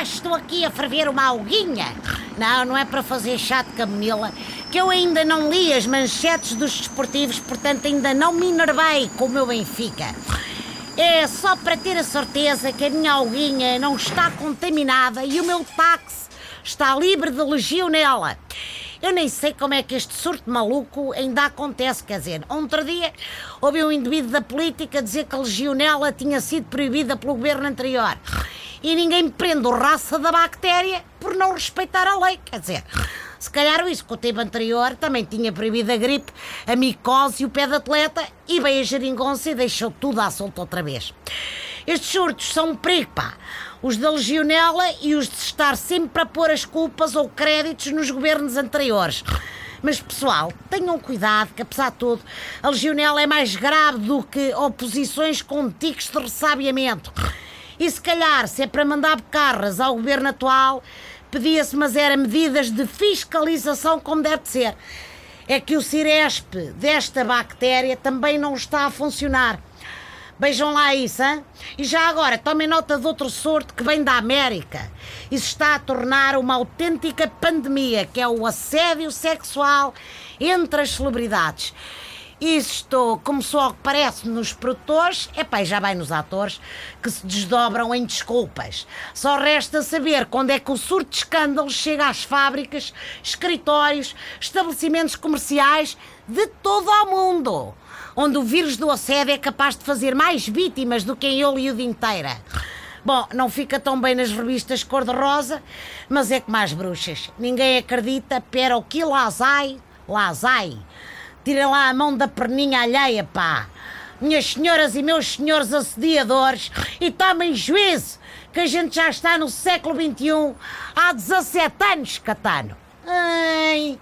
acho que estou aqui a ferver uma alguinha? Não, não é para fazer chá de camomila, que eu ainda não li as manchetes dos desportivos, portanto ainda não me enervei com o meu Benfica. É só para ter a certeza que a minha alguinha não está contaminada e o meu táxi está livre de legionela. Eu nem sei como é que este surto maluco ainda acontece, quer dizer, outro dia houve um indivíduo da política dizer que a legionela tinha sido proibida pelo governo anterior e ninguém prende o raça da bactéria por não respeitar a lei, quer dizer... Se calhar o executivo anterior também tinha proibido a gripe, a micose e o pé de atleta e veio a geringonça e deixou tudo à solta outra vez. Estes surtos são um perigo, pá. Os da legionela e os de estar sempre a pôr as culpas ou créditos nos governos anteriores. Mas pessoal, tenham cuidado que apesar de tudo, a legionela é mais grave do que oposições com tiques de ressabiamento. E se calhar, se é para mandar bocarras ao governo atual, pedia-se, mas era medidas de fiscalização como deve ser. É que o Ciresp desta bactéria também não está a funcionar. Vejam lá isso, hein? E já agora, tomem nota de outro sorto que vem da América. Isso está a tornar uma autêntica pandemia, que é o assédio sexual entre as celebridades. Isto começou ao que parece nos produtores, é pá, já vai nos atores, que se desdobram em desculpas. Só resta saber quando é que o surto de escândalos chega às fábricas, escritórios, estabelecimentos comerciais de todo o mundo, onde o vírus do assédio é capaz de fazer mais vítimas do que em Hollywood inteira. Bom, não fica tão bem nas revistas cor-de-rosa, mas é que mais bruxas. Ninguém acredita, pero o que lazai, lazai. Tirem lá a mão da perninha alheia, pá. Minhas senhoras e meus senhores assediadores, e tomem juízo, que a gente já está no século XXI há 17 anos, Catano. Ai.